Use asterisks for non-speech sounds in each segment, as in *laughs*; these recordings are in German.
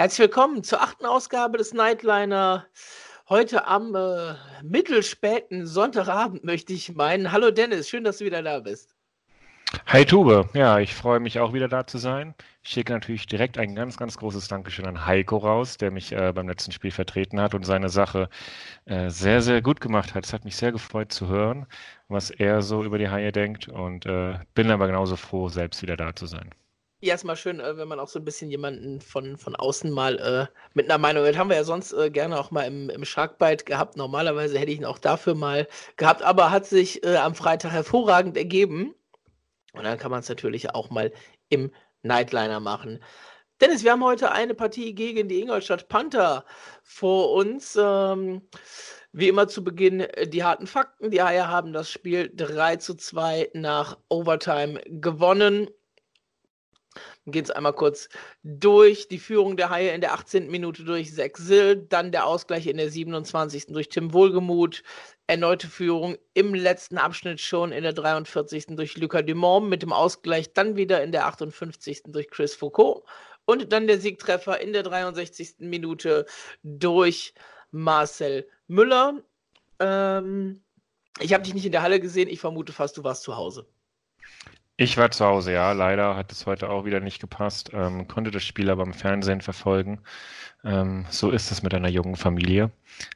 Herzlich willkommen zur achten Ausgabe des Nightliner. Heute am äh, mittelspäten Sonntagabend möchte ich meinen. Hallo Dennis, schön, dass du wieder da bist. Hi Tube, ja, ich freue mich auch wieder da zu sein. Ich schicke natürlich direkt ein ganz, ganz großes Dankeschön an Heiko raus, der mich äh, beim letzten Spiel vertreten hat und seine Sache äh, sehr, sehr gut gemacht hat. Es hat mich sehr gefreut zu hören, was er so über die Haie denkt und äh, bin aber genauso froh, selbst wieder da zu sein. Ja, ist mal schön, äh, wenn man auch so ein bisschen jemanden von, von außen mal äh, mit einer Meinung hat. Haben wir ja sonst äh, gerne auch mal im, im Sharkbite gehabt. Normalerweise hätte ich ihn auch dafür mal gehabt, aber hat sich äh, am Freitag hervorragend ergeben. Und dann kann man es natürlich auch mal im Nightliner machen. Dennis, wir haben heute eine Partie gegen die Ingolstadt Panther vor uns. Ähm, wie immer zu Beginn äh, die harten Fakten. Die Haie haben das Spiel 3 zu 2 nach Overtime gewonnen gehen es einmal kurz durch. Die Führung der Haie in der 18. Minute durch Sill, dann der Ausgleich in der 27. durch Tim Wohlgemuth, erneute Führung im letzten Abschnitt schon in der 43. durch Lucas Dumont mit dem Ausgleich dann wieder in der 58. durch Chris Foucault und dann der Siegtreffer in der 63. Minute durch Marcel Müller. Ähm, ich habe dich nicht in der Halle gesehen, ich vermute fast, du warst zu Hause. Ich war zu Hause, ja. Leider hat es heute auch wieder nicht gepasst. Ähm, konnte das Spiel aber im Fernsehen verfolgen. Ähm, so ist es mit einer jungen Familie.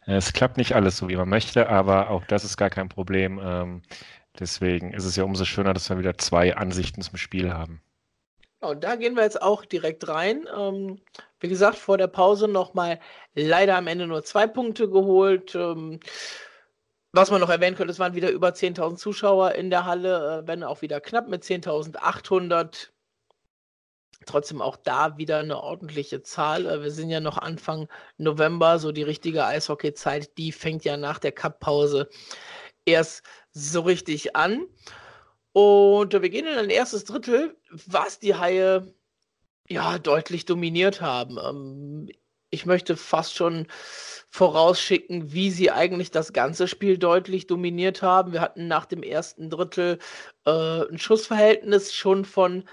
Es klappt nicht alles so, wie man möchte, aber auch das ist gar kein Problem. Ähm, deswegen ist es ja umso schöner, dass wir wieder zwei Ansichten zum Spiel haben. Und da gehen wir jetzt auch direkt rein. Ähm, wie gesagt, vor der Pause nochmal leider am Ende nur zwei Punkte geholt. Ähm, was man noch erwähnen könnte, es waren wieder über 10.000 Zuschauer in der Halle, äh, wenn auch wieder knapp mit 10.800. Trotzdem auch da wieder eine ordentliche Zahl. Äh, wir sind ja noch Anfang November, so die richtige Eishockey-Zeit, die fängt ja nach der Cup-Pause erst so richtig an. Und wir gehen in ein erstes Drittel, was die Haie ja deutlich dominiert haben. Ähm, ich möchte fast schon vorausschicken, wie sie eigentlich das ganze Spiel deutlich dominiert haben. Wir hatten nach dem ersten Drittel äh, ein Schussverhältnis schon von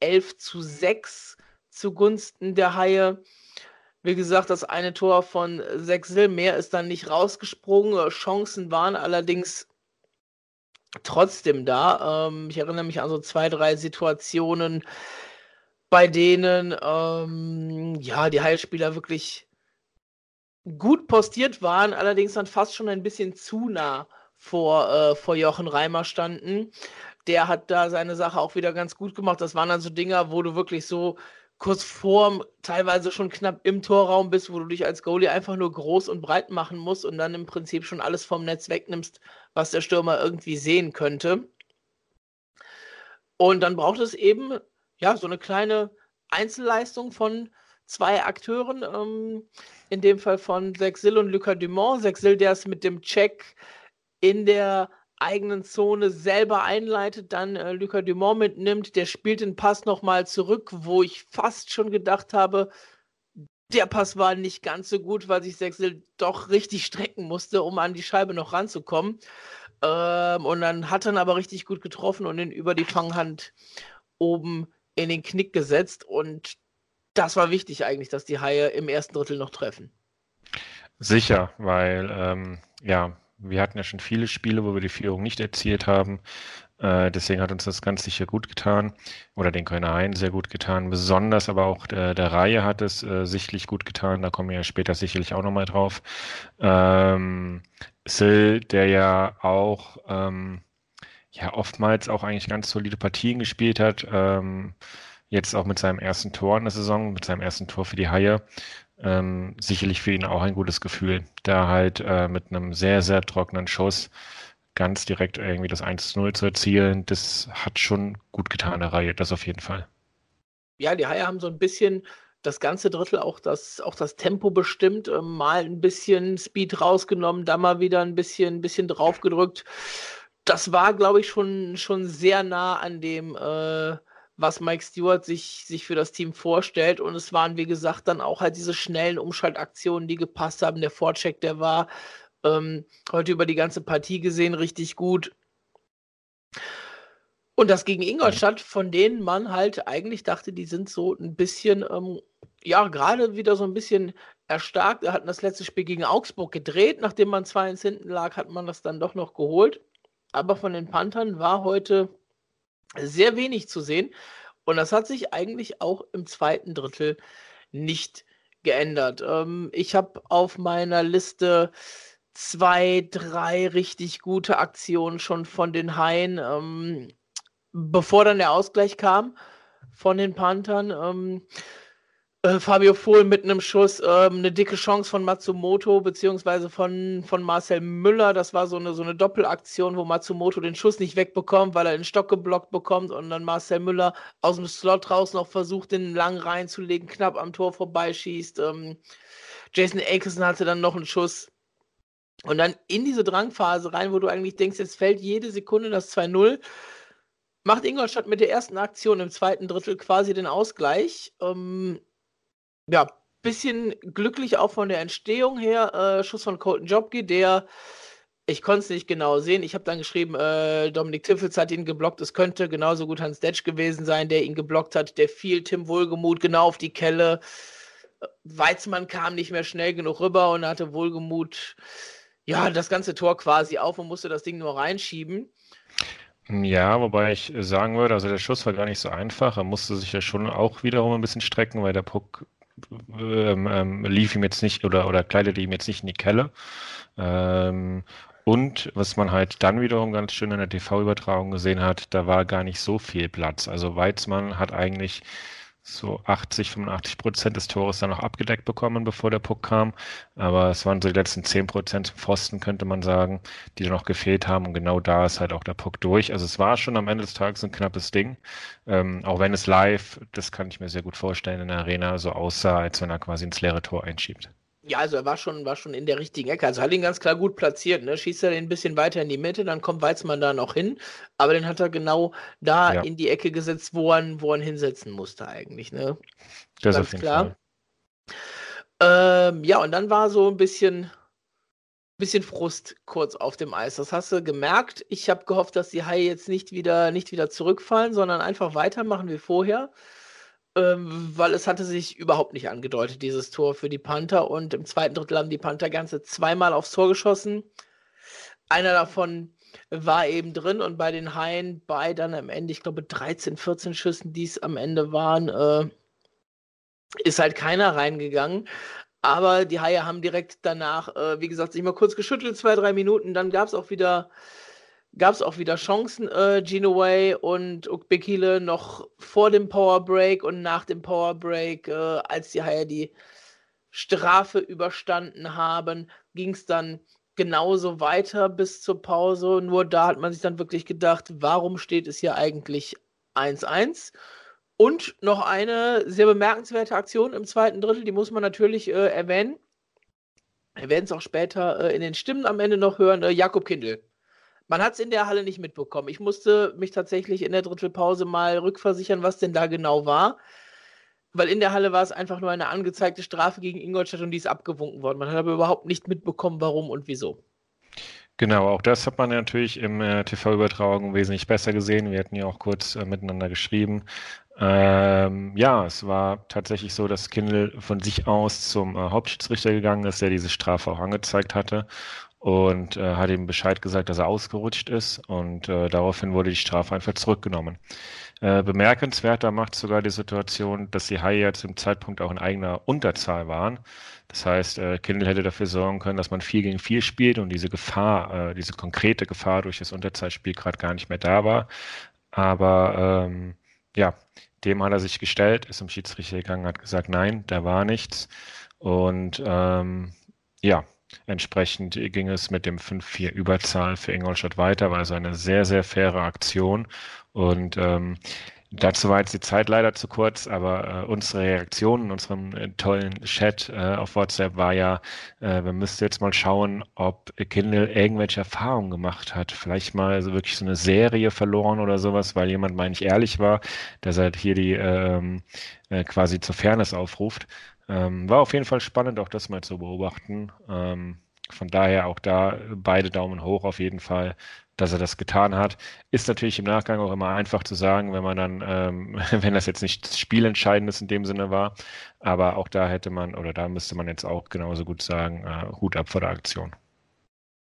11 zu 6 zugunsten der Haie. Wie gesagt, das eine Tor von Sechsel, mehr ist dann nicht rausgesprungen. Chancen waren allerdings trotzdem da. Ähm, ich erinnere mich an so zwei, drei Situationen, bei denen ähm, ja die Heilspieler wirklich gut postiert waren, allerdings dann fast schon ein bisschen zu nah vor, äh, vor Jochen Reimer standen. Der hat da seine Sache auch wieder ganz gut gemacht. Das waren dann so Dinger, wo du wirklich so kurz vorm, teilweise schon knapp im Torraum bist, wo du dich als Goalie einfach nur groß und breit machen musst und dann im Prinzip schon alles vom Netz wegnimmst, was der Stürmer irgendwie sehen könnte. Und dann braucht es eben ja, so eine kleine Einzelleistung von zwei Akteuren, ähm, in dem Fall von Sexil und Lucas Dumont. Sexil, der es mit dem Check in der eigenen Zone selber einleitet, dann äh, Lucas Dumont mitnimmt, der spielt den Pass nochmal zurück, wo ich fast schon gedacht habe, der Pass war nicht ganz so gut, weil sich Sexil doch richtig strecken musste, um an die Scheibe noch ranzukommen. Ähm, und dann hat er aber richtig gut getroffen und ihn über die Fanghand oben in den Knick gesetzt und das war wichtig eigentlich, dass die Haie im ersten Drittel noch treffen. Sicher, weil ähm, ja, wir hatten ja schon viele Spiele, wo wir die Führung nicht erzielt haben. Äh, deswegen hat uns das ganz sicher gut getan oder den Kölner sehr gut getan. Besonders aber auch der, der Reihe hat es äh, sichtlich gut getan. Da kommen wir ja später sicherlich auch nochmal drauf. Ähm, Sil, der ja auch ähm, ja oftmals auch eigentlich ganz solide Partien gespielt hat. Ähm, jetzt auch mit seinem ersten Tor in der Saison, mit seinem ersten Tor für die Haie. Ähm, sicherlich für ihn auch ein gutes Gefühl, da halt äh, mit einem sehr, sehr trockenen Schuss ganz direkt irgendwie das 1-0 zu erzielen, das hat schon gut getan, der Reihe, das auf jeden Fall. Ja, die Haie haben so ein bisschen das ganze Drittel auch das, auch das Tempo bestimmt, äh, mal ein bisschen Speed rausgenommen, dann mal wieder ein bisschen, ein bisschen draufgedrückt das war, glaube ich, schon, schon sehr nah an dem, äh, was Mike Stewart sich, sich für das Team vorstellt. Und es waren, wie gesagt, dann auch halt diese schnellen Umschaltaktionen, die gepasst haben. Der Vorcheck, der war ähm, heute über die ganze Partie gesehen richtig gut. Und das gegen Ingolstadt, von denen man halt eigentlich dachte, die sind so ein bisschen, ähm, ja, gerade wieder so ein bisschen erstarkt. Wir hatten das letzte Spiel gegen Augsburg gedreht. Nachdem man 2-1 hinten lag, hat man das dann doch noch geholt. Aber von den Panthern war heute sehr wenig zu sehen. Und das hat sich eigentlich auch im zweiten Drittel nicht geändert. Ähm, ich habe auf meiner Liste zwei, drei richtig gute Aktionen schon von den Haien, ähm, bevor dann der Ausgleich kam von den Panthern. Ähm, äh, Fabio Fohl mit einem Schuss, ähm, eine dicke Chance von Matsumoto, beziehungsweise von, von Marcel Müller. Das war so eine, so eine Doppelaktion, wo Matsumoto den Schuss nicht wegbekommt, weil er den Stock geblockt bekommt und dann Marcel Müller aus dem Slot raus noch versucht, den lang reinzulegen, knapp am Tor vorbeischießt. Ähm, Jason Akerson hatte dann noch einen Schuss. Und dann in diese Drangphase rein, wo du eigentlich denkst, jetzt fällt jede Sekunde das 2-0 macht Ingolstadt mit der ersten Aktion im zweiten Drittel quasi den Ausgleich. Ähm, ja, bisschen glücklich auch von der Entstehung her. Äh, Schuss von Colton Jobke, der, ich konnte es nicht genau sehen. Ich habe dann geschrieben, äh, Dominik Tiffels hat ihn geblockt. Es könnte genauso gut Hans Detsch gewesen sein, der ihn geblockt hat. Der fiel Tim Wohlgemuth genau auf die Kelle. Weizmann kam nicht mehr schnell genug rüber und hatte Wohlgemuth ja das ganze Tor quasi auf und musste das Ding nur reinschieben. Ja, wobei ich sagen würde, also der Schuss war gar nicht so einfach. Er musste sich ja schon auch wiederum ein bisschen strecken, weil der Puck ähm, ähm, lief ihm jetzt nicht oder, oder kleidete ihm jetzt nicht in die Kelle. Ähm, und was man halt dann wiederum ganz schön in der TV-Übertragung gesehen hat, da war gar nicht so viel Platz. Also Weizmann hat eigentlich so 80, 85 Prozent des Tores dann noch abgedeckt bekommen, bevor der Puck kam. Aber es waren so die letzten 10 Prozent Pfosten, könnte man sagen, die da noch gefehlt haben. Und genau da ist halt auch der Puck durch. Also es war schon am Ende des Tages ein knappes Ding. Ähm, auch wenn es live, das kann ich mir sehr gut vorstellen, in der Arena so aussah, als wenn er quasi ins leere Tor einschiebt. Ja, also er war schon, war schon in der richtigen Ecke. Also hat ihn ganz klar gut platziert. Ne? Schießt er den ein bisschen weiter in die Mitte, dann kommt Weizmann da noch hin. Aber den hat er genau da ja. in die Ecke gesetzt, wo er, wo er hinsetzen musste eigentlich. Ne? Das ganz ist klar. Ähm, ja, und dann war so ein bisschen, bisschen Frust kurz auf dem Eis. Das hast du gemerkt. Ich habe gehofft, dass die Haie jetzt nicht wieder, nicht wieder zurückfallen, sondern einfach weitermachen wie vorher ähm, weil es hatte sich überhaupt nicht angedeutet, dieses Tor für die Panther. Und im zweiten Drittel haben die Panther ganze zweimal aufs Tor geschossen. Einer davon war eben drin und bei den Haien bei dann am Ende, ich glaube 13, 14 Schüssen, die es am Ende waren, äh, ist halt keiner reingegangen. Aber die Haie haben direkt danach, äh, wie gesagt, sich mal kurz geschüttelt, zwei, drei Minuten. Dann gab es auch wieder gab es auch wieder Chancen, äh, Genoway und Ukbekile noch vor dem Powerbreak und nach dem Powerbreak, äh, als die Haie die Strafe überstanden haben, ging es dann genauso weiter bis zur Pause. Nur da hat man sich dann wirklich gedacht, warum steht es hier eigentlich 1-1? Und noch eine sehr bemerkenswerte Aktion im zweiten Drittel, die muss man natürlich äh, erwähnen. Wir werden es auch später äh, in den Stimmen am Ende noch hören. Äh, Jakob Kindl man hat es in der Halle nicht mitbekommen. Ich musste mich tatsächlich in der Drittelpause mal rückversichern, was denn da genau war. Weil in der Halle war es einfach nur eine angezeigte Strafe gegen Ingolstadt und die ist abgewunken worden. Man hat aber überhaupt nicht mitbekommen, warum und wieso. Genau, auch das hat man natürlich im äh, TV-Übertragung wesentlich besser gesehen. Wir hatten ja auch kurz äh, miteinander geschrieben. Ähm, ja, es war tatsächlich so, dass Kindle von sich aus zum äh, Hauptschiedsrichter gegangen ist, der diese Strafe auch angezeigt hatte und äh, hat ihm Bescheid gesagt, dass er ausgerutscht ist und äh, daraufhin wurde die Strafe einfach zurückgenommen. Äh, bemerkenswerter macht sogar die Situation, dass die Haie ja zum Zeitpunkt auch in eigener Unterzahl waren. Das heißt, äh, Kindle hätte dafür sorgen können, dass man 4 gegen 4 spielt und diese Gefahr, äh, diese konkrete Gefahr durch das Unterzahlspiel gerade gar nicht mehr da war. Aber ähm, ja, dem hat er sich gestellt, ist zum Schiedsrichter gegangen, hat gesagt, nein, da war nichts. Und ähm, ja, Entsprechend ging es mit dem 5-4 Überzahl für Ingolstadt weiter, war also eine sehr, sehr faire Aktion. Und ähm, dazu war jetzt die Zeit leider zu kurz, aber äh, unsere Reaktion in unserem äh, tollen Chat äh, auf WhatsApp war ja, äh, wir müssten jetzt mal schauen, ob Kindle irgendwelche Erfahrungen gemacht hat. Vielleicht mal so wirklich so eine Serie verloren oder sowas, weil jemand, meine ich, ehrlich war, dass er hier die ähm, äh, quasi zur Fairness aufruft. Ähm, war auf jeden Fall spannend, auch das mal zu beobachten. Ähm, von daher auch da beide Daumen hoch auf jeden Fall, dass er das getan hat. Ist natürlich im Nachgang auch immer einfach zu sagen, wenn man dann, ähm, *laughs* wenn das jetzt nicht spielentscheidendes in dem Sinne war. Aber auch da hätte man, oder da müsste man jetzt auch genauso gut sagen, äh, Hut ab vor der Aktion.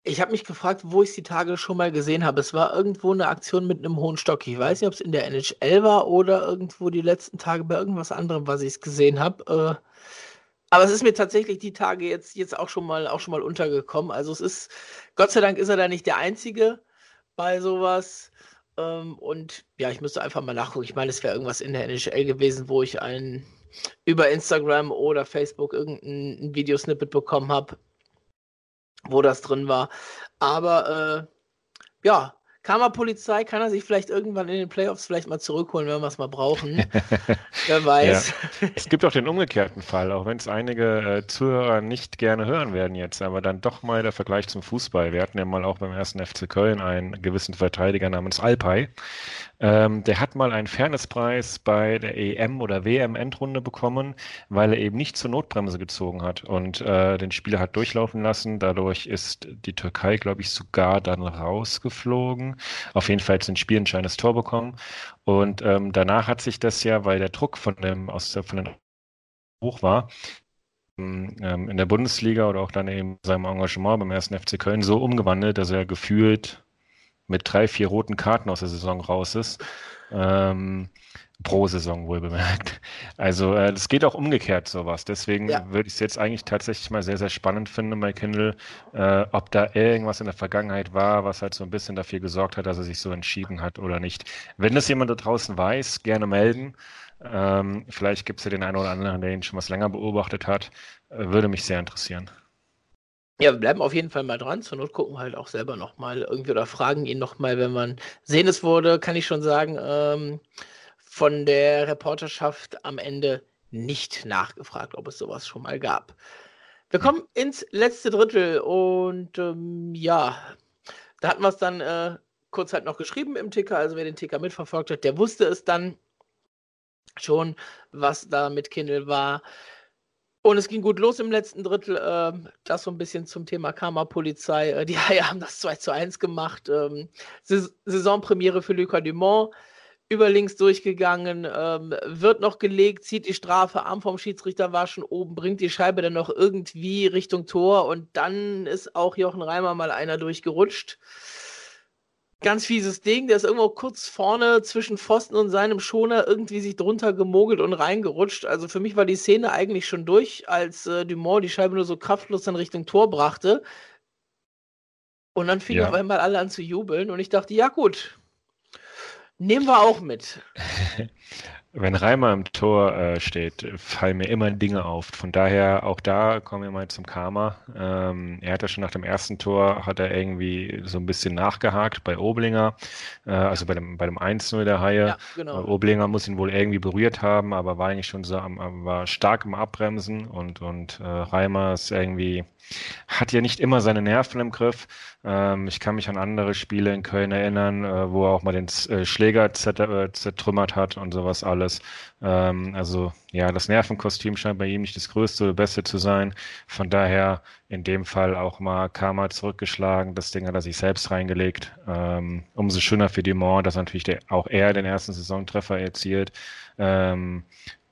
Ich habe mich gefragt, wo ich die Tage schon mal gesehen habe. Es war irgendwo eine Aktion mit einem hohen Stock. Ich weiß nicht, ob es in der NHL war oder irgendwo die letzten Tage bei irgendwas anderem, was ich es gesehen habe. Äh, aber es ist mir tatsächlich die Tage jetzt, jetzt auch schon mal auch schon mal untergekommen. Also es ist, Gott sei Dank ist er da nicht der Einzige bei sowas. Ähm, und ja, ich müsste einfach mal nachgucken. Ich meine, es wäre irgendwas in der NHL gewesen, wo ich ein über Instagram oder Facebook irgendein Videosnippet bekommen habe wo das drin war. Aber äh, ja, Karma-Polizei kann er sich vielleicht irgendwann in den Playoffs vielleicht mal zurückholen, wenn wir es mal brauchen. *laughs* Wer weiß. Ja. Es gibt auch den umgekehrten Fall, auch wenn es einige äh, Zuhörer nicht gerne hören werden jetzt, aber dann doch mal der Vergleich zum Fußball. Wir hatten ja mal auch beim ersten FC Köln einen gewissen Verteidiger namens Alpay. Ähm, der hat mal einen Fairnesspreis bei der EM oder WM-Endrunde bekommen, weil er eben nicht zur Notbremse gezogen hat und äh, den Spieler hat durchlaufen lassen. Dadurch ist die Türkei, glaube ich, sogar dann rausgeflogen. Auf jeden Fall hat ein spielentscheidendes Tor bekommen. Und ähm, danach hat sich das ja, weil der Druck von dem aus der, von den hoch war, ähm, in der Bundesliga oder auch dann eben seinem Engagement beim ersten FC Köln so umgewandelt, dass er gefühlt mit drei, vier roten Karten aus der Saison raus ist. Ähm, pro Saison wohl bemerkt. Also äh, das geht auch umgekehrt sowas. Deswegen ja. würde ich es jetzt eigentlich tatsächlich mal sehr, sehr spannend finden bei Kindle, äh, ob da irgendwas in der Vergangenheit war, was halt so ein bisschen dafür gesorgt hat, dass er sich so entschieden hat oder nicht. Wenn das jemand da draußen weiß, gerne melden. Ähm, vielleicht gibt es ja den einen oder anderen, der ihn schon was länger beobachtet hat. Äh, würde mich sehr interessieren. Ja, wir bleiben auf jeden Fall mal dran. Zur Not gucken wir halt auch selber nochmal irgendwie oder fragen ihn nochmal, wenn man sehen es wurde, kann ich schon sagen, ähm, von der Reporterschaft am Ende nicht nachgefragt, ob es sowas schon mal gab. Wir kommen ins letzte Drittel und ähm, ja, da hatten wir es dann äh, kurz halt noch geschrieben im Ticker. Also wer den Ticker mitverfolgt hat, der wusste es dann schon, was da mit Kindle war. Und es ging gut los im letzten Drittel. Äh, das so ein bisschen zum Thema Karma-Polizei. Äh, die *laughs* Haie haben das 2 zu 1 gemacht. Ähm, Saisonpremiere für Lucas Dumont. Über links durchgegangen, ähm, wird noch gelegt, zieht die Strafe, Arm vom Schiedsrichter war schon oben, bringt die Scheibe dann noch irgendwie Richtung Tor und dann ist auch Jochen Reimer mal einer durchgerutscht ganz fieses Ding. Der ist irgendwo kurz vorne zwischen Pfosten und seinem Schoner irgendwie sich drunter gemogelt und reingerutscht. Also für mich war die Szene eigentlich schon durch, als äh, Dumont die Scheibe nur so kraftlos dann Richtung Tor brachte. Und dann fingen ja. auf einmal alle an zu jubeln und ich dachte, ja gut, nehmen wir auch mit. *laughs* Wenn Reimer im Tor äh, steht, fallen mir immer Dinge auf. Von daher, auch da kommen wir mal zum Karma. Ähm, er hat ja schon nach dem ersten Tor, hat er irgendwie so ein bisschen nachgehakt bei Oblinger, äh, also bei dem, bei dem 1-0 der Haie. Ja, genau. Äh, Oblinger muss ihn wohl irgendwie berührt haben, aber war eigentlich schon so, am, war stark im Abbremsen und, und äh, Reimer ist irgendwie hat ja nicht immer seine Nerven im Griff. Ähm, ich kann mich an andere Spiele in Köln erinnern, äh, wo er auch mal den äh, Schläger äh, zertrümmert hat und sowas alles. Ähm, also ja, das Nervenkostüm scheint bei ihm nicht das größte oder beste zu sein. Von daher in dem Fall auch mal Karma zurückgeschlagen. Das Ding hat er sich selbst reingelegt. Ähm, umso schöner für Dumont, dass natürlich der, auch er den ersten Saisontreffer erzielt. Ähm,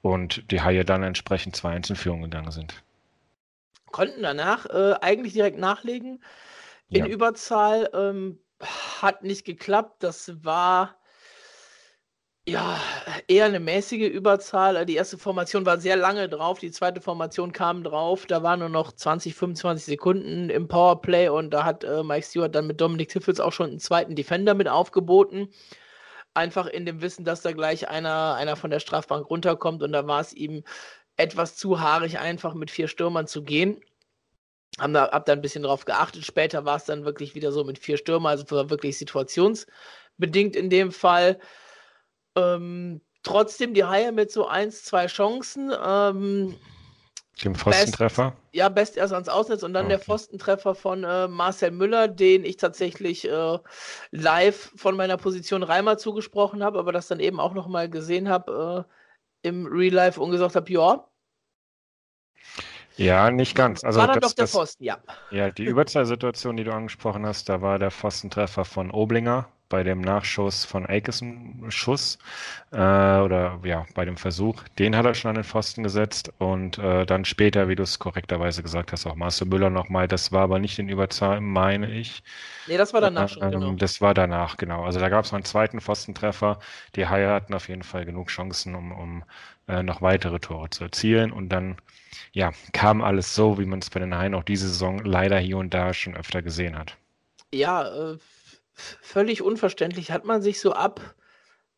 und die Haie dann entsprechend 2-1 in Führung gegangen sind konnten danach äh, eigentlich direkt nachlegen in ja. Überzahl. Ähm, hat nicht geklappt. Das war ja eher eine mäßige Überzahl. Die erste Formation war sehr lange drauf, die zweite Formation kam drauf. Da waren nur noch 20, 25 Sekunden im Powerplay und da hat äh, Mike Stewart dann mit Dominic Tiffels auch schon einen zweiten Defender mit aufgeboten. Einfach in dem Wissen, dass da gleich einer, einer von der Strafbank runterkommt und da war es ihm etwas zu haarig, einfach mit vier Stürmern zu gehen. Haben da, hab da ein bisschen drauf geachtet. Später war es dann wirklich wieder so mit vier Stürmern, also war wirklich situationsbedingt in dem Fall. Ähm, trotzdem die Haie mit so eins, zwei Chancen. Ähm, dem Pfostentreffer? Best, ja, best erst ans Ausnetz und dann okay. der Pfostentreffer von äh, Marcel Müller, den ich tatsächlich äh, live von meiner Position Reimer zugesprochen habe, aber das dann eben auch nochmal gesehen habe. Äh, im Real Life und gesagt habe, ja. Ja, nicht ganz. Also war dann das, doch der das, Pfosten, ja. Ja, die *laughs* Überzahlsituation, die du angesprochen hast, da war der Pfostentreffer von Oblinger bei dem Nachschuss von Aikesen Schuss äh, oder ja, bei dem Versuch, den hat er schon an den Pfosten gesetzt und äh, dann später, wie du es korrekterweise gesagt hast, auch Marcel Müller nochmal, das war aber nicht in Überzahl, meine ich. Nee, das war danach schon, genau. Das war danach, genau. Also da gab es noch einen zweiten Pfostentreffer. Die Haie hatten auf jeden Fall genug Chancen, um, um äh, noch weitere Tore zu erzielen und dann ja, kam alles so, wie man es bei den Haien auch diese Saison leider hier und da schon öfter gesehen hat. Ja, äh, völlig unverständlich. Hat man sich so ab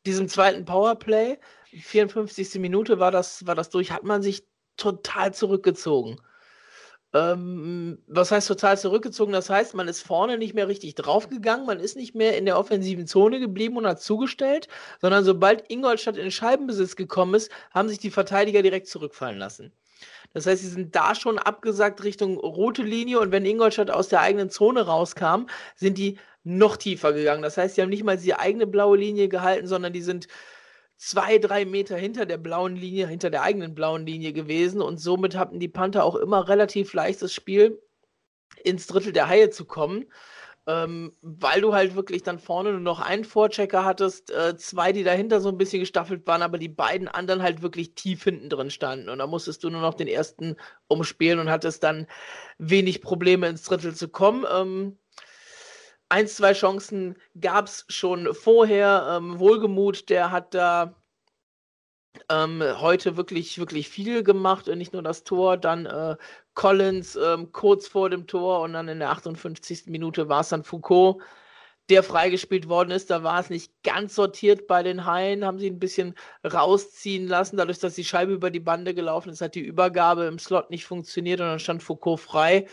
diesem zweiten Powerplay, 54. Minute war das, war das durch, hat man sich total zurückgezogen. Ähm, was heißt total zurückgezogen? Das heißt, man ist vorne nicht mehr richtig draufgegangen, man ist nicht mehr in der offensiven Zone geblieben und hat zugestellt, sondern sobald Ingolstadt in Scheibenbesitz gekommen ist, haben sich die Verteidiger direkt zurückfallen lassen. Das heißt, sie sind da schon abgesagt Richtung rote Linie und wenn Ingolstadt aus der eigenen Zone rauskam, sind die noch tiefer gegangen. Das heißt, sie haben nicht mal die eigene blaue Linie gehalten, sondern die sind zwei, drei Meter hinter der blauen Linie, hinter der eigenen blauen Linie gewesen und somit hatten die Panther auch immer relativ leichtes Spiel, ins Drittel der Haie zu kommen. Ähm, weil du halt wirklich dann vorne nur noch einen Vorchecker hattest, äh, zwei, die dahinter so ein bisschen gestaffelt waren, aber die beiden anderen halt wirklich tief hinten drin standen. Und da musstest du nur noch den ersten umspielen und hattest dann wenig Probleme ins Drittel zu kommen. Ähm, ein, zwei Chancen gab es schon vorher. Ähm, Wohlgemut, der hat da ähm, heute wirklich, wirklich viel gemacht, nicht nur das Tor, dann äh, Collins ähm, kurz vor dem Tor und dann in der 58. Minute war es dann Foucault, der freigespielt worden ist. Da war es nicht ganz sortiert bei den Haien, haben sie ein bisschen rausziehen lassen. Dadurch, dass die Scheibe über die Bande gelaufen ist, hat die Übergabe im Slot nicht funktioniert und dann stand Foucault frei.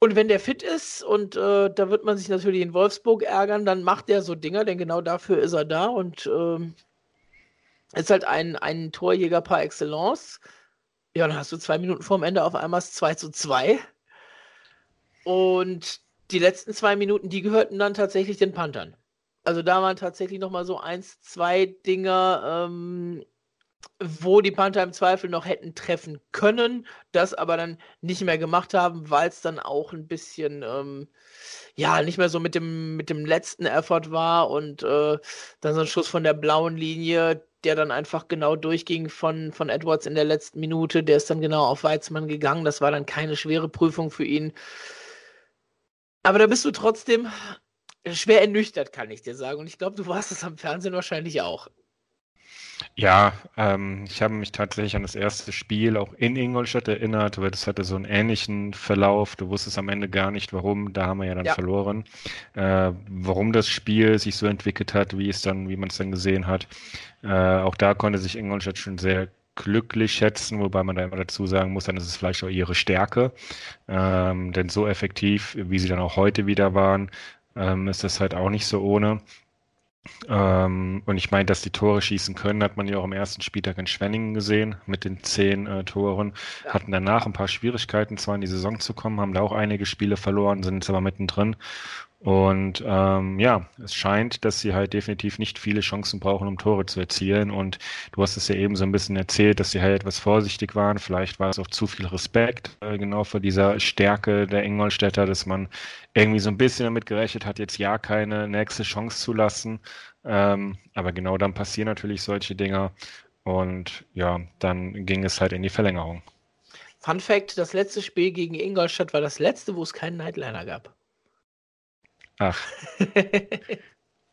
Und wenn der fit ist, und äh, da wird man sich natürlich in Wolfsburg ärgern, dann macht der so Dinger, denn genau dafür ist er da und äh, ist halt ein, ein Torjäger par excellence. Ja, dann hast du zwei Minuten vorm Ende auf einmal 2 zu 2. Und die letzten zwei Minuten, die gehörten dann tatsächlich den Panthern. Also da waren tatsächlich nochmal so eins, zwei Dinger, ähm, wo die Panther im Zweifel noch hätten treffen können, das aber dann nicht mehr gemacht haben, weil es dann auch ein bisschen, ähm, ja, nicht mehr so mit dem, mit dem letzten Effort war und äh, dann so ein Schuss von der blauen Linie, der dann einfach genau durchging von, von Edwards in der letzten Minute, der ist dann genau auf Weizmann gegangen, das war dann keine schwere Prüfung für ihn. Aber da bist du trotzdem schwer ernüchtert, kann ich dir sagen. Und ich glaube, du warst es am Fernsehen wahrscheinlich auch. Ja, ähm, ich habe mich tatsächlich an das erste Spiel auch in Ingolstadt erinnert, weil das hatte so einen ähnlichen Verlauf. Du wusstest am Ende gar nicht, warum. Da haben wir ja dann ja. verloren. Äh, warum das Spiel sich so entwickelt hat, wie es dann, wie man es dann gesehen hat. Äh, auch da konnte sich Ingolstadt schon sehr glücklich schätzen, wobei man da immer dazu sagen muss, dann ist es vielleicht auch ihre Stärke. Ähm, denn so effektiv, wie sie dann auch heute wieder waren, ähm, ist das halt auch nicht so ohne. Ähm, und ich meine, dass die Tore schießen können, hat man ja auch im ersten Spieltag in Schwenningen gesehen mit den zehn äh, Toren. Ja. Hatten danach ein paar Schwierigkeiten, zwar in die Saison zu kommen, haben da auch einige Spiele verloren, sind jetzt aber mittendrin. Und ähm, ja, es scheint, dass sie halt definitiv nicht viele Chancen brauchen, um Tore zu erzielen. Und du hast es ja eben so ein bisschen erzählt, dass sie halt etwas vorsichtig waren. Vielleicht war es auch zu viel Respekt, äh, genau vor dieser Stärke der Ingolstädter, dass man irgendwie so ein bisschen damit gerechnet hat, jetzt ja keine nächste Chance zu lassen. Ähm, aber genau dann passieren natürlich solche Dinger. Und ja, dann ging es halt in die Verlängerung. Fun Fact: Das letzte Spiel gegen Ingolstadt war das letzte, wo es keinen Nightliner gab. Ach. *laughs*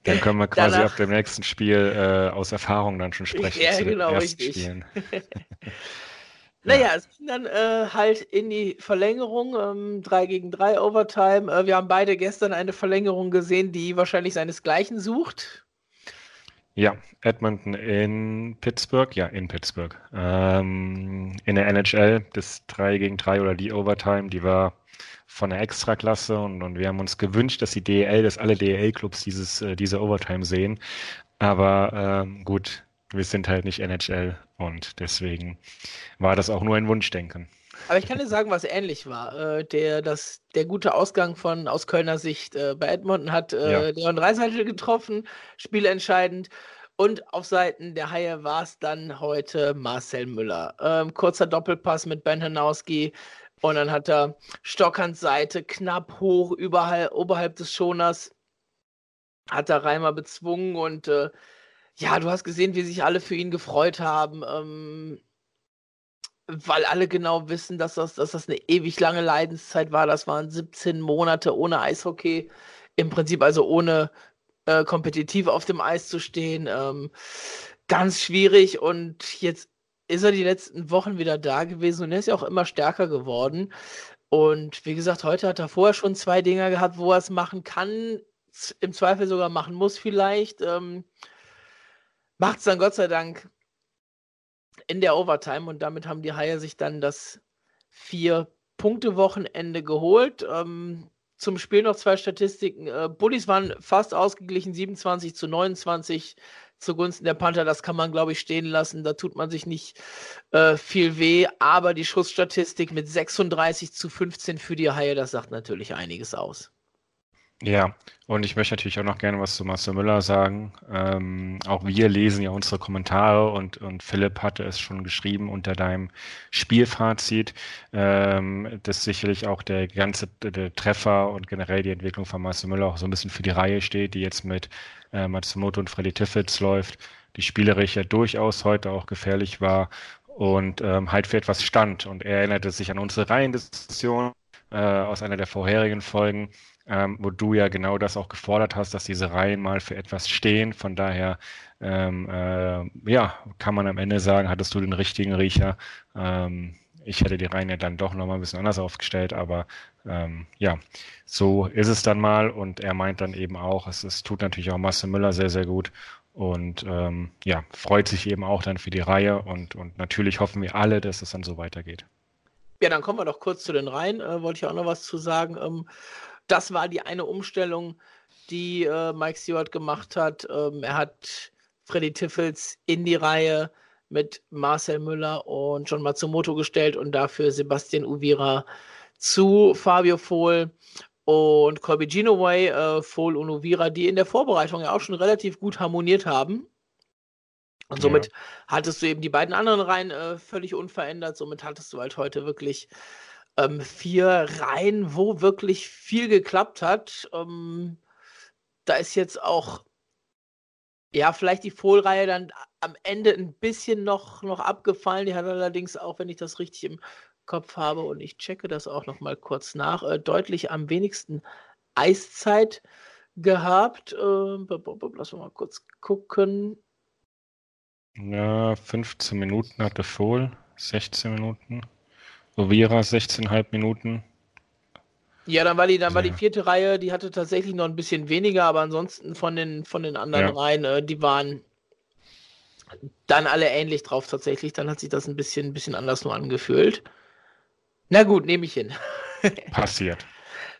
Dann können wir quasi Danach, ab dem nächsten Spiel äh, aus Erfahrung dann schon sprechen. Ja, genau, richtig. Spielen. *laughs* *laughs* naja, es ging dann äh, halt in die Verlängerung, ähm, 3 gegen 3 Overtime. Äh, wir haben beide gestern eine Verlängerung gesehen, die wahrscheinlich seinesgleichen sucht. Ja, Edmonton in Pittsburgh, ja, in Pittsburgh. Ähm, in der NHL, das 3 gegen 3 oder die Overtime, die war von der Extraklasse und, und wir haben uns gewünscht, dass die DEL, dass alle DEL-Clubs dieses, äh, diese Overtime sehen. Aber ähm, gut, wir sind halt nicht NHL und deswegen war das auch nur ein Wunschdenken. Aber ich kann dir sagen, was ähnlich war. Äh, der, das, der gute Ausgang von aus Kölner Sicht äh, bei Edmonton hat äh, ja. Leon Dreiseitel getroffen, spielentscheidend. Und auf Seiten der Haie war es dann heute Marcel Müller. Ähm, kurzer Doppelpass mit Ben Hanowski. Und dann hat er Stockhands Seite knapp hoch überhalb, oberhalb des Schoners. Hat er Reimer bezwungen und äh, ja, du hast gesehen, wie sich alle für ihn gefreut haben. Ähm, weil alle genau wissen, dass das, dass das eine ewig lange Leidenszeit war. Das waren 17 Monate ohne Eishockey. Im Prinzip also ohne äh, kompetitiv auf dem Eis zu stehen. Ähm, ganz schwierig und jetzt ist er die letzten Wochen wieder da gewesen und er ist ja auch immer stärker geworden. Und wie gesagt, heute hat er vorher schon zwei Dinger gehabt, wo er es machen kann, im Zweifel sogar machen muss vielleicht. Ähm, Macht es dann Gott sei Dank in der Overtime und damit haben die Haie sich dann das Vier-Punkte-Wochenende geholt. Ähm, zum Spiel noch zwei Statistiken. Äh, Bullies waren fast ausgeglichen, 27 zu 29 zugunsten der Panther. Das kann man, glaube ich, stehen lassen. Da tut man sich nicht äh, viel weh. Aber die Schussstatistik mit 36 zu 15 für die Haie, das sagt natürlich einiges aus. Ja, und ich möchte natürlich auch noch gerne was zu Marcel Müller sagen. Ähm, auch wir lesen ja unsere Kommentare und, und Philipp hatte es schon geschrieben unter deinem Spielfazit, ähm, dass sicherlich auch der ganze der Treffer und generell die Entwicklung von Marcel Müller auch so ein bisschen für die Reihe steht, die jetzt mit äh, Matsumoto und Freddy Tiffels läuft, die spielerisch ja durchaus heute auch gefährlich war und ähm, halt für etwas stand. Und er erinnerte sich an unsere Reihendiskussion äh, aus einer der vorherigen Folgen ähm, wo du ja genau das auch gefordert hast, dass diese Reihen mal für etwas stehen. Von daher, ähm, äh, ja, kann man am Ende sagen, hattest du den richtigen Riecher. Ähm, ich hätte die Reihen ja dann doch nochmal ein bisschen anders aufgestellt, aber ähm, ja, so ist es dann mal und er meint dann eben auch, es, es tut natürlich auch Marcel Müller sehr, sehr gut und ähm, ja, freut sich eben auch dann für die Reihe und, und natürlich hoffen wir alle, dass es dann so weitergeht. Ja, dann kommen wir doch kurz zu den Reihen, äh, wollte ich auch noch was zu sagen. Ähm, das war die eine Umstellung, die äh, Mike Stewart gemacht hat. Ähm, er hat Freddy Tiffels in die Reihe mit Marcel Müller und John Matsumoto gestellt und dafür Sebastian Uvira zu Fabio Fohl und Colby Ginoway, äh, Fohl und Uvira, die in der Vorbereitung ja auch schon relativ gut harmoniert haben. Und somit ja. hattest du eben die beiden anderen Reihen äh, völlig unverändert. Somit hattest du halt heute wirklich ähm, vier Reihen, wo wirklich viel geklappt hat. Ähm, da ist jetzt auch, ja, vielleicht die Fohlreihe dann am Ende ein bisschen noch, noch abgefallen. Die hat allerdings auch, wenn ich das richtig im Kopf habe, und ich checke das auch noch mal kurz nach, äh, deutlich am wenigsten Eiszeit gehabt. Äh, lass mal kurz gucken. Ja, 15 Minuten hatte Fohl, 16 Minuten. Overa 16,5 Minuten. Ja, dann war die, dann war die vierte Reihe, die hatte tatsächlich noch ein bisschen weniger, aber ansonsten von den, von den anderen ja. Reihen, äh, die waren dann alle ähnlich drauf tatsächlich. Dann hat sich das ein bisschen, ein bisschen anders nur angefühlt. Na gut, nehme ich hin. *laughs* Passiert.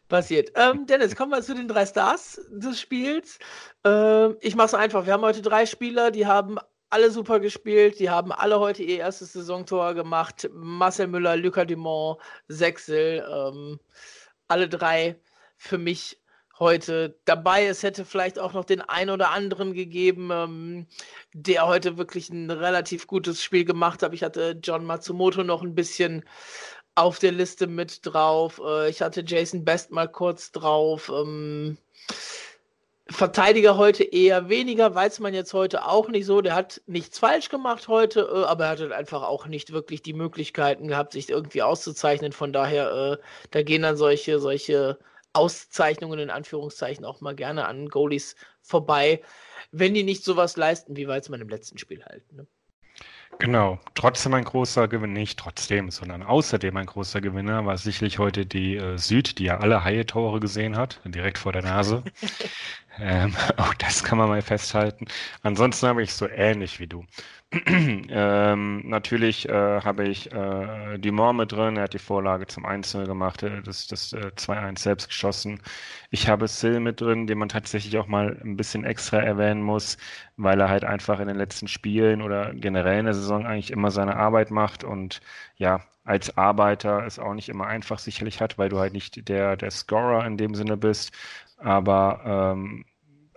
Passiert. Ähm, Dennis, kommen wir zu den drei Stars des Spiels. Ähm, ich mache es einfach. Wir haben heute drei Spieler, die haben alle super gespielt. Die haben alle heute ihr erstes Saisontor gemacht. Marcel Müller, Lucas Dumont, Sechsel, ähm, alle drei für mich heute dabei. Es hätte vielleicht auch noch den einen oder anderen gegeben, ähm, der heute wirklich ein relativ gutes Spiel gemacht hat. Ich hatte John Matsumoto noch ein bisschen auf der Liste mit drauf. Äh, ich hatte Jason Best mal kurz drauf. Ähm, Verteidiger heute eher weniger, weiß man jetzt heute auch nicht so. Der hat nichts falsch gemacht heute, äh, aber er hat halt einfach auch nicht wirklich die Möglichkeiten gehabt, sich irgendwie auszuzeichnen. Von daher, äh, da gehen dann solche, solche Auszeichnungen in Anführungszeichen auch mal gerne an Goalies vorbei, wenn die nicht sowas leisten, wie Weizmann im letzten Spiel halt. Ne? Genau, trotzdem ein großer Gewinner, nicht trotzdem, sondern außerdem ein großer Gewinner war sicherlich heute die äh, Süd, die ja alle Haie-Tore gesehen hat, direkt vor der Nase. *laughs* ähm, *laughs* auch das kann man mal festhalten. Ansonsten habe ich so ähnlich wie du. *clears throat* ähm, natürlich äh, habe ich äh, Dumont mit drin, er hat die Vorlage zum 1 gemacht, das, das äh, 2-1 selbst geschossen. Ich habe Sil mit drin, den man tatsächlich auch mal ein bisschen extra erwähnen muss, weil er halt einfach in den letzten Spielen oder generell in der Saison eigentlich immer seine Arbeit macht und ja, als Arbeiter es auch nicht immer einfach sicherlich hat, weil du halt nicht der, der Scorer in dem Sinne bist, aber ähm,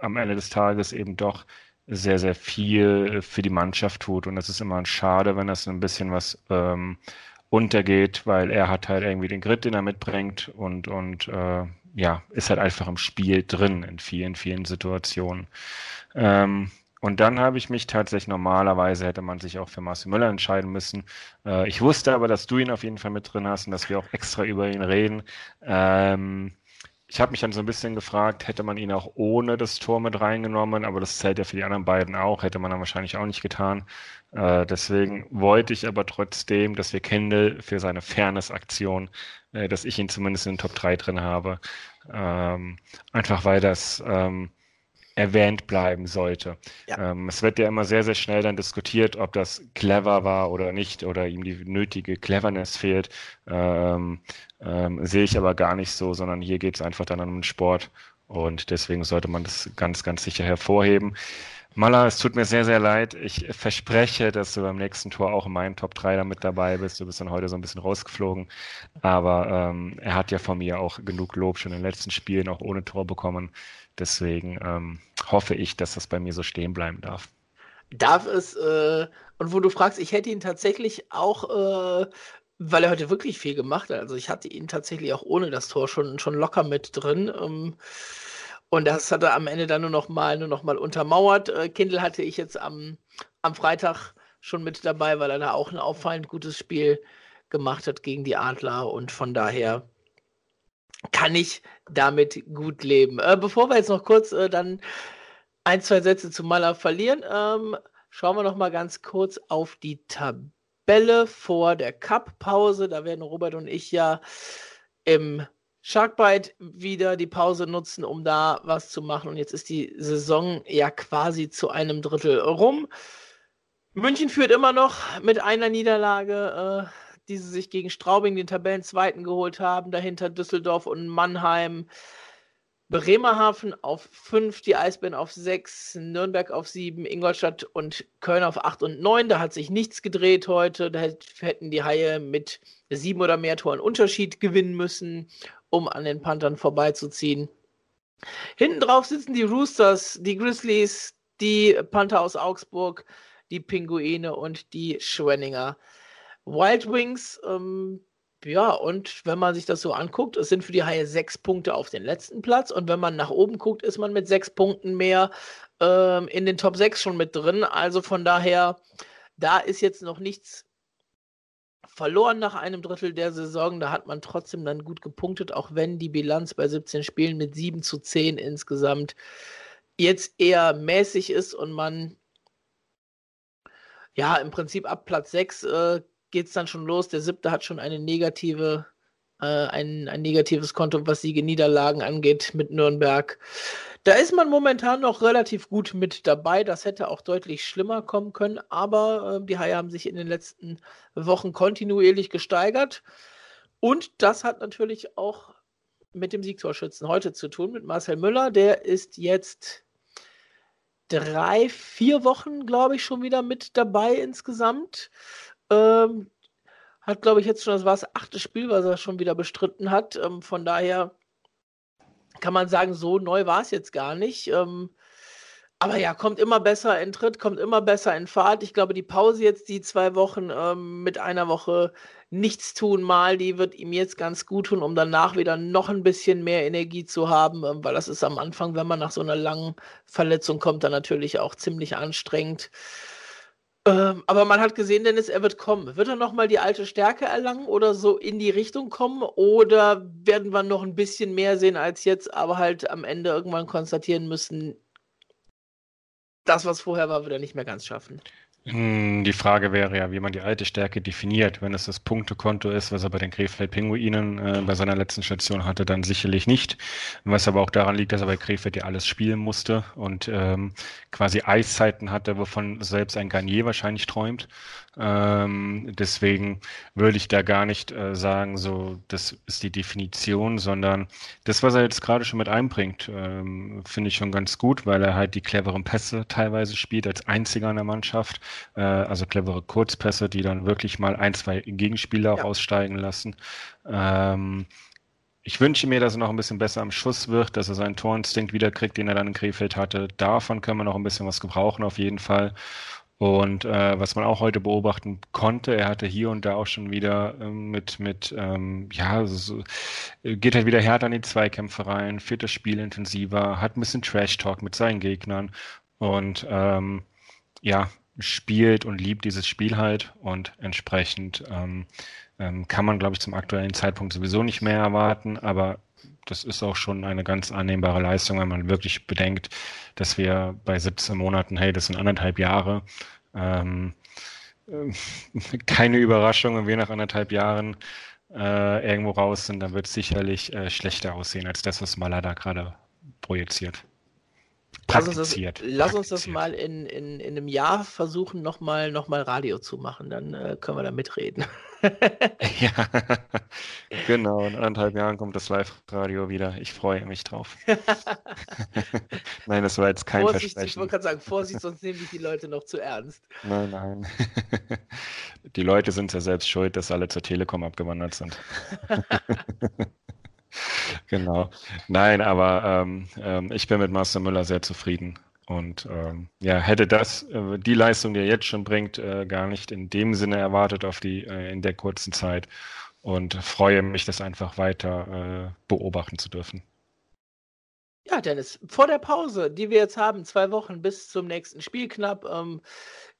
am Ende des Tages eben doch sehr, sehr viel für die Mannschaft tut. Und das ist immer schade, wenn das ein bisschen was ähm, untergeht, weil er hat halt irgendwie den Grit, den er mitbringt und, und äh, ja, ist halt einfach im Spiel drin in vielen, vielen Situationen. Ähm, und dann habe ich mich tatsächlich normalerweise hätte man sich auch für Marcel Müller entscheiden müssen. Äh, ich wusste aber, dass du ihn auf jeden Fall mit drin hast und dass wir auch extra über ihn reden. Ähm, ich habe mich dann so ein bisschen gefragt, hätte man ihn auch ohne das Tor mit reingenommen, aber das zählt ja für die anderen beiden auch, hätte man dann wahrscheinlich auch nicht getan. Äh, deswegen wollte ich aber trotzdem, dass wir Kendall für seine Fairness-Aktion, äh, dass ich ihn zumindest in den Top 3 drin habe. Ähm, einfach weil das ähm, erwähnt bleiben sollte. Ja. Ähm, es wird ja immer sehr, sehr schnell dann diskutiert, ob das clever war oder nicht oder ihm die nötige Cleverness fehlt. Ähm, ähm, sehe ich aber gar nicht so, sondern hier geht es einfach dann um den Sport und deswegen sollte man das ganz, ganz sicher hervorheben. Mala, es tut mir sehr, sehr leid. Ich verspreche, dass du beim nächsten Tor auch in meinen Top 3 da mit dabei bist. Du bist dann heute so ein bisschen rausgeflogen. Aber ähm, er hat ja von mir auch genug Lob schon in den letzten Spielen auch ohne Tor bekommen. Deswegen ähm, hoffe ich, dass das bei mir so stehen bleiben darf. Darf es, äh, und wo du fragst, ich hätte ihn tatsächlich auch, äh, weil er heute wirklich viel gemacht hat. Also ich hatte ihn tatsächlich auch ohne das Tor schon, schon locker mit drin. Ähm, und das hat er am Ende dann nur noch mal, nur noch mal untermauert. Äh, Kindle hatte ich jetzt am, am Freitag schon mit dabei, weil er da auch ein auffallend gutes Spiel gemacht hat gegen die Adler. Und von daher kann ich damit gut leben. Äh, bevor wir jetzt noch kurz äh, dann ein, zwei Sätze zu Maler verlieren, ähm, schauen wir noch mal ganz kurz auf die Tabelle vor der Cup-Pause. Da werden Robert und ich ja im Sharkbite wieder die Pause nutzen, um da was zu machen. Und jetzt ist die Saison ja quasi zu einem Drittel rum. München führt immer noch mit einer Niederlage. Äh, die sie sich gegen Straubing den Tabellenzweiten geholt haben. Dahinter Düsseldorf und Mannheim. Bremerhaven auf 5, die Eisbären auf 6, Nürnberg auf 7, Ingolstadt und Köln auf 8 und 9. Da hat sich nichts gedreht heute. Da hätten die Haie mit sieben oder mehr Toren Unterschied gewinnen müssen, um an den Panthern vorbeizuziehen. Hinten drauf sitzen die Roosters, die Grizzlies, die Panther aus Augsburg, die Pinguine und die Schwenninger. Wild Wings, ähm, ja, und wenn man sich das so anguckt, es sind für die Haie sechs Punkte auf den letzten Platz. Und wenn man nach oben guckt, ist man mit sechs Punkten mehr ähm, in den Top 6 schon mit drin. Also von daher, da ist jetzt noch nichts verloren nach einem Drittel der Saison. Da hat man trotzdem dann gut gepunktet, auch wenn die Bilanz bei 17 Spielen mit 7 zu 10 insgesamt jetzt eher mäßig ist und man ja im Prinzip ab Platz 6 äh, geht es dann schon los. Der siebte hat schon eine negative, äh, ein, ein negatives Konto, was Siege Niederlagen angeht mit Nürnberg. Da ist man momentan noch relativ gut mit dabei. Das hätte auch deutlich schlimmer kommen können, aber äh, die Haie haben sich in den letzten Wochen kontinuierlich gesteigert. Und das hat natürlich auch mit dem Siegtorschützen heute zu tun, mit Marcel Müller. Der ist jetzt drei, vier Wochen, glaube ich, schon wieder mit dabei insgesamt. Ähm, hat, glaube ich, jetzt schon, das war das achte Spiel, was er schon wieder bestritten hat. Ähm, von daher kann man sagen, so neu war es jetzt gar nicht. Ähm, aber ja, kommt immer besser in Tritt, kommt immer besser in Fahrt. Ich glaube, die Pause jetzt, die zwei Wochen ähm, mit einer Woche nichts tun mal, die wird ihm jetzt ganz gut tun, um danach wieder noch ein bisschen mehr Energie zu haben, ähm, weil das ist am Anfang, wenn man nach so einer langen Verletzung kommt, dann natürlich auch ziemlich anstrengend. Ähm, aber man hat gesehen, Dennis, er wird kommen. Wird er nochmal die alte Stärke erlangen oder so in die Richtung kommen? Oder werden wir noch ein bisschen mehr sehen als jetzt, aber halt am Ende irgendwann konstatieren müssen, das, was vorher war, wird er nicht mehr ganz schaffen? Hm, die Frage wäre ja, wie man die alte Stärke definiert. Wenn es das Punktekonto ist, was er bei den Krefeld Pinguinen äh, bei seiner letzten Station hatte, dann sicherlich nicht. Was aber auch daran liegt, dass er bei Krefeld ja alles spielen musste und ähm, quasi Eiszeiten hatte, wovon selbst ein Garnier wahrscheinlich träumt. Ähm, deswegen würde ich da gar nicht äh, sagen, so das ist die Definition, sondern das, was er jetzt gerade schon mit einbringt, ähm, finde ich schon ganz gut, weil er halt die cleveren Pässe teilweise spielt als einziger in der Mannschaft, äh, also clevere Kurzpässe, die dann wirklich mal ein, zwei Gegenspieler ja. aussteigen lassen. Ähm, ich wünsche mir, dass er noch ein bisschen besser am Schuss wird, dass er seinen Torinstinkt wiederkriegt, den er dann in Krefeld hatte. Davon können wir noch ein bisschen was gebrauchen, auf jeden Fall. Und äh, was man auch heute beobachten konnte, er hatte hier und da auch schon wieder ähm, mit, mit ähm, ja, so, geht halt wieder härter an die Zweikämpfe rein, führt das Spiel intensiver, hat ein bisschen Trash-Talk mit seinen Gegnern und ähm, ja, spielt und liebt dieses Spiel halt und entsprechend ähm, ähm, kann man, glaube ich, zum aktuellen Zeitpunkt sowieso nicht mehr erwarten, aber das ist auch schon eine ganz annehmbare Leistung, wenn man wirklich bedenkt, dass wir bei 17 Monaten, hey, das sind anderthalb Jahre, ähm, äh, *laughs* keine Überraschung, wenn wir nach anderthalb Jahren äh, irgendwo raus sind, dann wird es sicherlich äh, schlechter aussehen als das, was Maler da gerade projiziert. Lass uns das, lass uns das mal in, in, in einem Jahr versuchen, nochmal noch mal Radio zu machen. Dann äh, können wir da mitreden. *laughs* ja, genau. In anderthalb Jahren kommt das Live-Radio wieder. Ich freue mich drauf. *laughs* nein, das war jetzt kein Vorsicht, Versprechen. Ich wollte gerade sagen, Vorsicht, sonst nehmen dich die Leute noch zu ernst. Nein, nein. *laughs* die Leute sind ja selbst schuld, dass alle zur Telekom abgewandert sind. genau. Nein, aber ähm, ähm, ich bin mit Master Müller sehr zufrieden. Und ähm, ja, hätte das, äh, die Leistung, die er jetzt schon bringt, äh, gar nicht in dem Sinne erwartet auf die, äh, in der kurzen Zeit. Und freue mich, das einfach weiter äh, beobachten zu dürfen. Ja, Dennis, vor der Pause, die wir jetzt haben, zwei Wochen bis zum nächsten Spiel knapp. Ähm,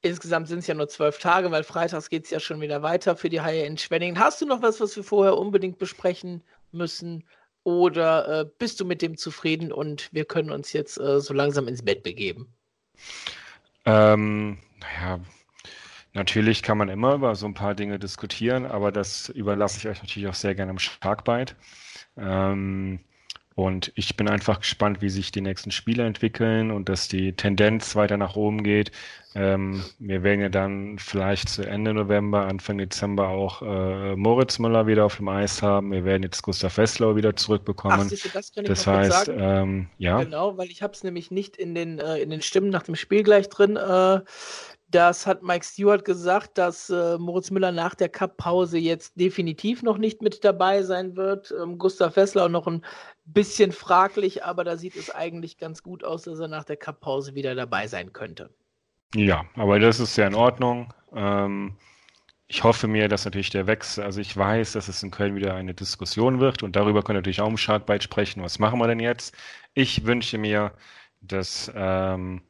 insgesamt sind es ja nur zwölf Tage, weil freitags geht es ja schon wieder weiter für die Haie in Schwenningen. Hast du noch was, was wir vorher unbedingt besprechen müssen? Oder äh, bist du mit dem zufrieden und wir können uns jetzt äh, so langsam ins Bett begeben? Ähm, naja, natürlich kann man immer über so ein paar Dinge diskutieren, aber das überlasse ich euch natürlich auch sehr gerne im Sharkbite. Ähm, und ich bin einfach gespannt, wie sich die nächsten Spiele entwickeln und dass die Tendenz weiter nach oben geht. Ähm, wir werden ja dann vielleicht zu Ende November, Anfang Dezember auch äh, Moritz Müller wieder auf dem Eis haben. Wir werden jetzt Gustav Wesslau wieder zurückbekommen. Ach, siehste, das, das heißt, ähm, ja. Genau, weil ich habe es nämlich nicht in den, äh, in den Stimmen nach dem Spiel gleich drin. Äh, das hat Mike Stewart gesagt, dass äh, Moritz Müller nach der Cup-Pause jetzt definitiv noch nicht mit dabei sein wird. Ähm, Gustav Fessler noch ein bisschen fraglich, aber da sieht es eigentlich ganz gut aus, dass er nach der Cup-Pause wieder dabei sein könnte. Ja, aber das ist ja in Ordnung. Ähm, ich hoffe mir, dass natürlich der Wechsel, also ich weiß, dass es in Köln wieder eine Diskussion wird und darüber können wir natürlich auch im Sharkbite sprechen. Was machen wir denn jetzt? Ich wünsche mir, dass ähm,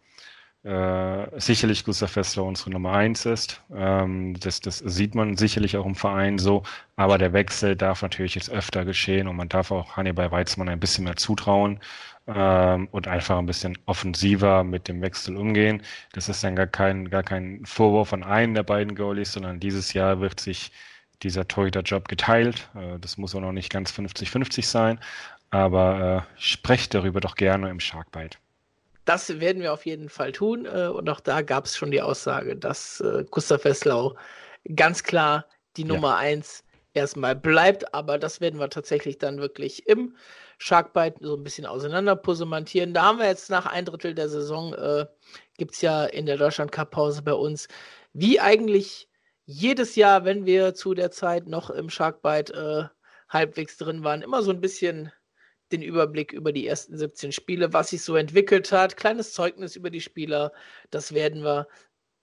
äh, sicherlich Gustav Fessler unsere Nummer eins ist. Ähm, das, das sieht man sicherlich auch im Verein so, aber der Wechsel darf natürlich jetzt öfter geschehen und man darf auch Hannibal Weizmann ein bisschen mehr zutrauen ähm, und einfach ein bisschen offensiver mit dem Wechsel umgehen. Das ist dann gar kein, gar kein Vorwurf an einen der beiden Goalies, sondern dieses Jahr wird sich dieser Torhüter-Job geteilt. Äh, das muss auch noch nicht ganz 50-50 sein, aber äh, sprecht darüber doch gerne im Sharkbite. Das werden wir auf jeden Fall tun. Äh, und auch da gab es schon die Aussage, dass äh, Gustav Wesslau ganz klar die Nummer 1 ja. erstmal bleibt. Aber das werden wir tatsächlich dann wirklich im Sharkbite so ein bisschen auseinanderpusemantieren. Da haben wir jetzt nach ein Drittel der Saison, äh, gibt es ja in der Deutschland Cup Pause bei uns, wie eigentlich jedes Jahr, wenn wir zu der Zeit noch im Sharkbite äh, halbwegs drin waren, immer so ein bisschen den Überblick über die ersten 17 Spiele, was sich so entwickelt hat, kleines Zeugnis über die Spieler. Das werden wir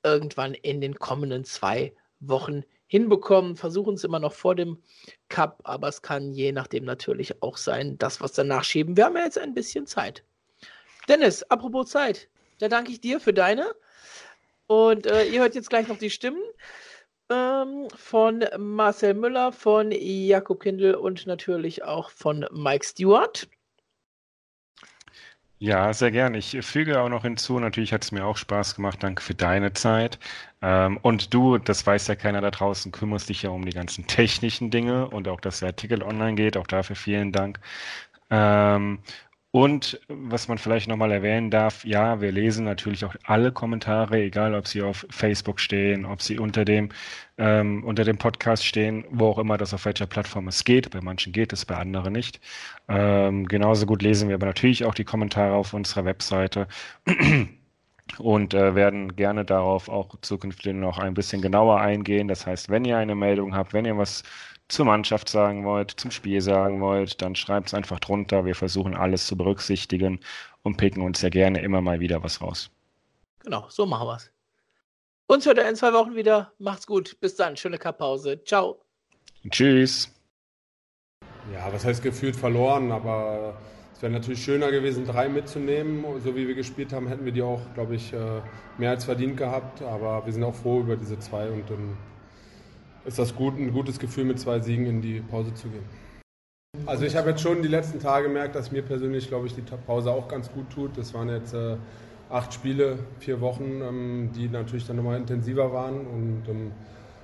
irgendwann in den kommenden zwei Wochen hinbekommen. Versuchen es immer noch vor dem Cup, aber es kann je nachdem natürlich auch sein, das, was danach schieben. Wir haben ja jetzt ein bisschen Zeit. Dennis, apropos Zeit, da danke ich dir für deine. Und äh, ihr hört jetzt gleich noch die Stimmen ähm, von Marcel Müller, von Jakob Kindl und natürlich auch von Mike Stewart. Ja, sehr gerne. Ich füge auch noch hinzu, natürlich hat es mir auch Spaß gemacht. Danke für deine Zeit. Ähm, und du, das weiß ja keiner da draußen, kümmerst dich ja um die ganzen technischen Dinge und auch, dass der Artikel online geht. Auch dafür vielen Dank. Ähm, und was man vielleicht nochmal erwähnen darf, ja, wir lesen natürlich auch alle Kommentare, egal ob sie auf Facebook stehen, ob sie unter dem, ähm, unter dem Podcast stehen, wo auch immer das auf welcher Plattform es geht. Bei manchen geht es, bei anderen nicht. Ähm, genauso gut lesen wir aber natürlich auch die Kommentare auf unserer Webseite. *clears throat* und äh, werden gerne darauf auch zukünftig noch ein bisschen genauer eingehen. Das heißt, wenn ihr eine Meldung habt, wenn ihr was zur Mannschaft sagen wollt, zum Spiel sagen wollt, dann schreibt es einfach drunter. Wir versuchen alles zu berücksichtigen und picken uns ja gerne immer mal wieder was raus. Genau, so machen wir es. Uns hört er in zwei Wochen wieder. Macht's gut. Bis dann. Schöne Kapause. Ciao. Tschüss. Ja, was heißt gefühlt verloren, aber es wäre natürlich schöner gewesen, drei mitzunehmen. So wie wir gespielt haben, hätten wir die auch, glaube ich, äh, mehr als verdient gehabt. Aber wir sind auch froh über diese zwei und dann ist das gut, ein gutes Gefühl, mit zwei Siegen in die Pause zu gehen. Also ich habe jetzt schon die letzten Tage gemerkt, dass mir persönlich, glaube ich, die Pause auch ganz gut tut. Das waren jetzt äh, acht Spiele, vier Wochen, ähm, die natürlich dann nochmal intensiver waren. Und ähm,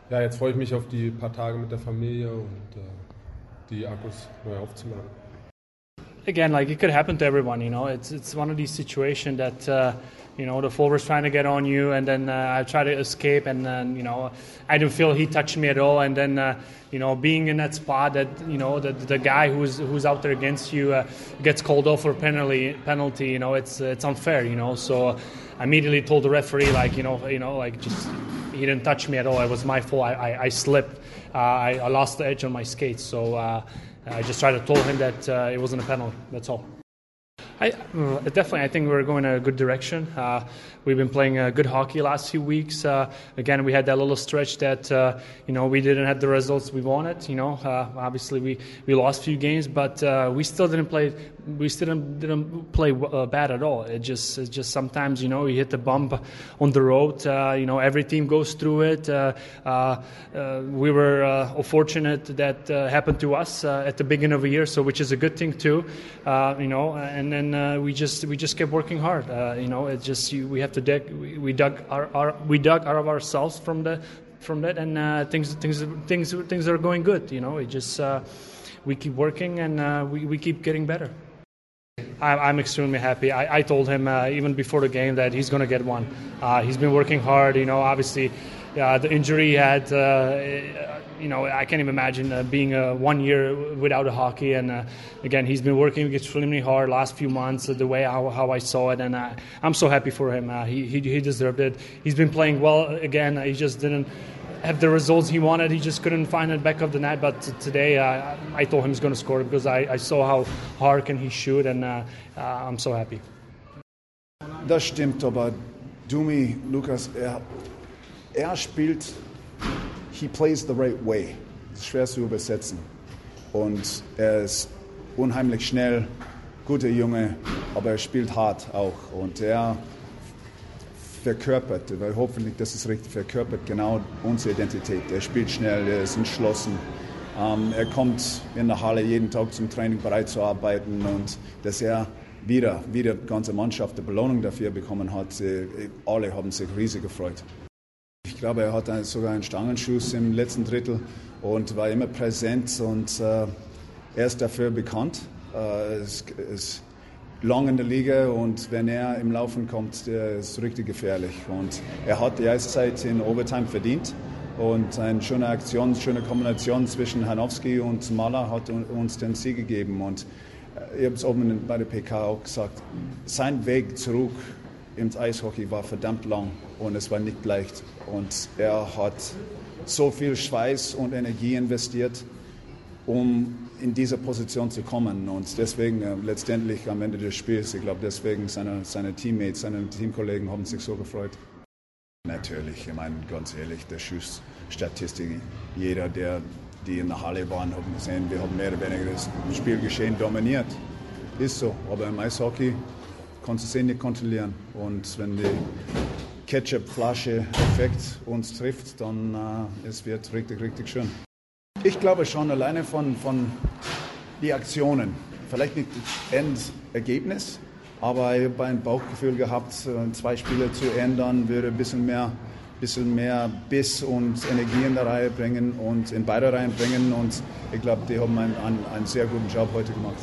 ja, jetzt freue ich mich auf die paar Tage mit der Familie und äh, die Akkus neu aufzuladen. Again, like it could happen to everyone, you know. It's it's one of these situations that uh, you know the forward's trying to get on you, and then uh, I try to escape, and then you know I didn't feel he touched me at all, and then uh, you know being in that spot that you know the the guy who's who's out there against you uh, gets called off for penalty penalty, you know it's it's unfair, you know. So I immediately told the referee like you know you know like just he didn't touch me at all. It was my fault. I I, I slipped. Uh, I, I, lost the edge on my skates, so. I just tried to tell him that uh, it wasn't a penalty. That's all. I, uh, definitely, I think we're going in a good direction. Uh, we've been playing uh, good hockey last few weeks. Uh, again, we had that little stretch that uh, you know we didn't have the results we wanted. You know, uh, obviously we, we lost a few games, but uh, we still didn't play. We still didn't, didn't play uh, bad at all. It just it just sometimes you know you hit the bump on the road. Uh, you know, every team goes through it. we were fortunate that happened to us at the beginning of the year, so which is a good thing too. you know, and then we just we just kept working hard. You know, it's just you, we have to dig. We, dug our, our, we dug out of ourselves from the from that, and uh, things things things things are going good. You know, it just uh, we keep working and uh, we we keep getting better. I, am extremely happy. I, I told him uh, even before the game that he's going to get one. he's been working hard. You know, obviously, the injury he had you know, I can't even imagine uh, being uh, one year without a hockey. And uh, again, he's been working extremely hard last few months, uh, the way how, how I saw it, and uh, I'm so happy for him. Uh, he, he, he deserved it. He's been playing well again. He just didn't have the results he wanted. He just couldn't find the back of the net. But today, uh, I thought he was going to score because I, I, saw how hard can he shoot, and uh, uh, I'm so happy. Das stimmt, aber Dumi, Lukas, er, er spielt he plays the right way. Das ist schwer zu übersetzen. Und er ist unheimlich schnell, guter Junge, aber er spielt hart auch. Und er verkörpert, weil hoffentlich das ist richtig, verkörpert genau unsere Identität. Er spielt schnell, er ist entschlossen. Ähm, er kommt in der Halle jeden Tag zum Training bereit zu arbeiten und dass er wieder, wieder die ganze Mannschaft die Belohnung dafür bekommen hat, alle haben sich riesig gefreut. Ich glaube, er hat sogar einen Stangenschuss im letzten Drittel und war immer präsent und äh, er ist dafür bekannt. Äh, ist, ist lang in der Liga und wenn er im Laufen kommt, der ist richtig gefährlich. Und er hat die Eiszeit in Overtime verdient. Und eine schöne Aktion, schöne Kombination zwischen Hanowski und Mahler hat uns den Sieg gegeben. Und äh, ich habe es oben bei der PK auch gesagt, sein Weg zurück ins Eishockey war verdammt lang und es war nicht leicht. Und er hat so viel Schweiß und Energie investiert, um in diese Position zu kommen. Und deswegen äh, letztendlich am Ende des Spiels, ich glaube, deswegen seine, seine Teammates, seine Teamkollegen haben sich so gefreut. Natürlich, ich meine, ganz ehrlich, der Schussstatistik, jeder, der die in der Halle waren, haben gesehen, wir haben mehr oder weniger das Spielgeschehen dominiert. Ist so, aber im Eishockey kannst du es eh nicht kontrollieren. Und wenn die Ketchup-Flasche-Effekt uns trifft, dann äh, es wird richtig, richtig schön. Ich glaube schon alleine von, von die Aktionen, vielleicht nicht das Endergebnis, aber ich habe ein Bauchgefühl gehabt, äh, zwei Spiele zu ändern, würde ein bisschen mehr, bisschen mehr Biss und Energie in der Reihe bringen und in beide Reihen bringen. Und ich glaube, die haben einen, einen, einen sehr guten Job heute gemacht.